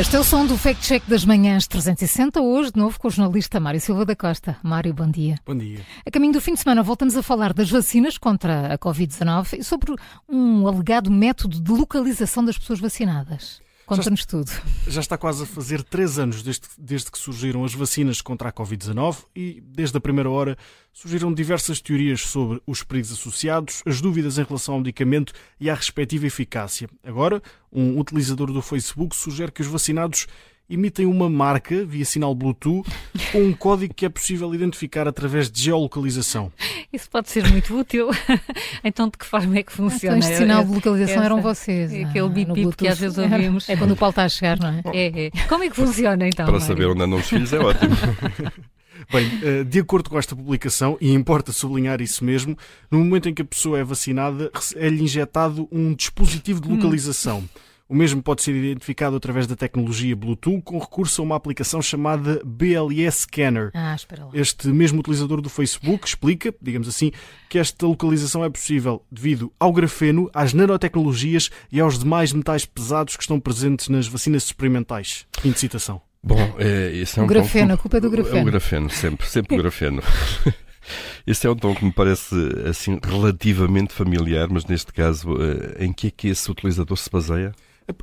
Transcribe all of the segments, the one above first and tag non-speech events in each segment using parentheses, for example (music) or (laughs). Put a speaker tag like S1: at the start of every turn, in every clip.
S1: Este é o som do Fact Check das Manhãs 360, hoje de novo com o jornalista Mário Silva da Costa. Mário, bom dia.
S2: Bom dia.
S1: A caminho do fim de semana voltamos a falar das vacinas contra a Covid-19 e sobre um alegado método de localização das pessoas vacinadas. Conta-nos tudo.
S2: Já está quase a fazer três anos desde, desde que surgiram as vacinas contra a Covid-19 e, desde a primeira hora, surgiram diversas teorias sobre os perigos associados, as dúvidas em relação ao medicamento e à respectiva eficácia. Agora, um utilizador do Facebook sugere que os vacinados emitem uma marca via sinal Bluetooth com um código que é possível identificar através de geolocalização.
S3: Isso pode ser muito útil. (laughs) então, de que forma é que funciona?
S1: Então, este sinal de localização Essa, eram vocês.
S3: É aquele bip que às vezes ouvimos.
S1: É quando o Paulo está a chegar, não é?
S3: É, é. Como é que funciona então?
S4: Para saber onde andam os filhos é ótimo. (laughs)
S2: Bem, eh, de acordo com esta publicação, e importa sublinhar isso mesmo, no momento em que a pessoa é vacinada, é-lhe injetado um dispositivo de hum. localização. Hum o mesmo pode ser identificado através da tecnologia Bluetooth com recurso a uma aplicação chamada BLS Scanner.
S1: Ah, espera lá.
S2: Este mesmo utilizador do Facebook explica, digamos assim, que esta localização é possível devido ao grafeno, às nanotecnologias e aos demais metais pesados que estão presentes nas vacinas experimentais. Fim de citação.
S4: Bom, é, isso é um
S1: o grafeno, a culpa é do grafeno.
S4: É o grafeno, sempre, sempre o grafeno. (laughs) Esse é um tom que me parece assim relativamente familiar, mas neste caso, eh, em que é que esse utilizador se baseia?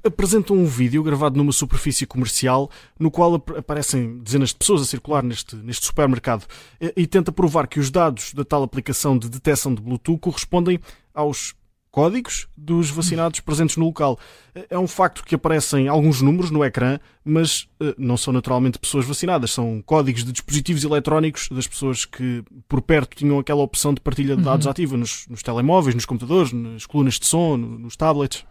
S2: Apresentam um vídeo gravado numa superfície comercial no qual aparecem dezenas de pessoas a circular neste, neste supermercado e tenta provar que os dados da tal aplicação de detecção de Bluetooth correspondem aos códigos dos vacinados presentes no local. É um facto que aparecem alguns números no ecrã, mas eh, não são naturalmente pessoas vacinadas, são códigos de dispositivos eletrónicos das pessoas que por perto tinham aquela opção de partilha de dados uhum. ativa nos, nos telemóveis, nos computadores, nas colunas de som, nos tablets.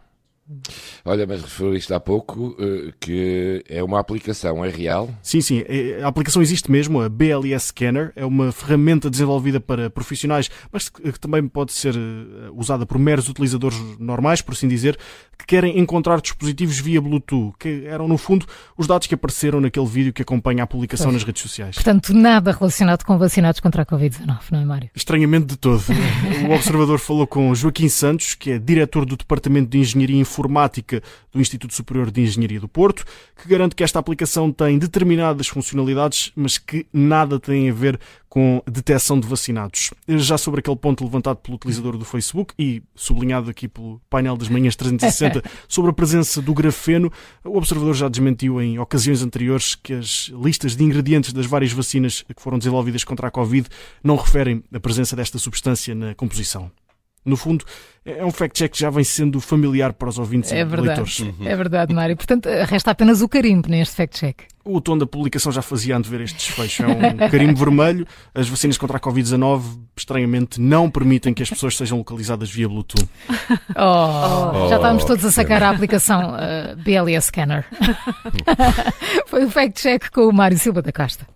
S5: Olha, mas referiste há pouco uh, que é uma aplicação, é real?
S2: Sim, sim. É, a aplicação existe mesmo, a BLS Scanner. É uma ferramenta desenvolvida para profissionais, mas que também pode ser uh, usada por meros utilizadores normais, por assim dizer, que querem encontrar dispositivos via Bluetooth, que eram, no fundo, os dados que apareceram naquele vídeo que acompanha a publicação nas redes sociais.
S1: Portanto, nada relacionado com vacinados contra a Covid-19, não é, Mário?
S2: Estranhamente de todo. (laughs) o observador falou com Joaquim Santos, que é diretor do Departamento de Engenharia Informática do Instituto Superior de Engenharia do Porto, que garante que esta aplicação tem determinadas funcionalidades, mas que nada tem a ver com detecção de vacinados. Já sobre aquele ponto levantado pelo utilizador do Facebook e sublinhado aqui pelo painel das manhãs 360 (laughs) sobre a presença do grafeno, o observador já desmentiu em ocasiões anteriores que as listas de ingredientes das várias vacinas que foram desenvolvidas contra a Covid não referem a presença desta substância na composição. No fundo, é um fact-check que já vem sendo familiar para os ouvintes
S1: é
S2: e
S1: verdade,
S2: leitores.
S1: Uhum. É verdade, Mário. Portanto, resta apenas o carimbo neste fact-check.
S2: O tom da publicação já fazia antever este desfecho. É um carimbo vermelho. As vacinas contra a Covid-19, estranhamente, não permitem que as pessoas sejam localizadas via Bluetooth.
S1: Oh, (laughs) oh, já estávamos todos a sacar a aplicação uh, BLS Scanner. (laughs) Foi o fact-check com o Mário Silva da Costa.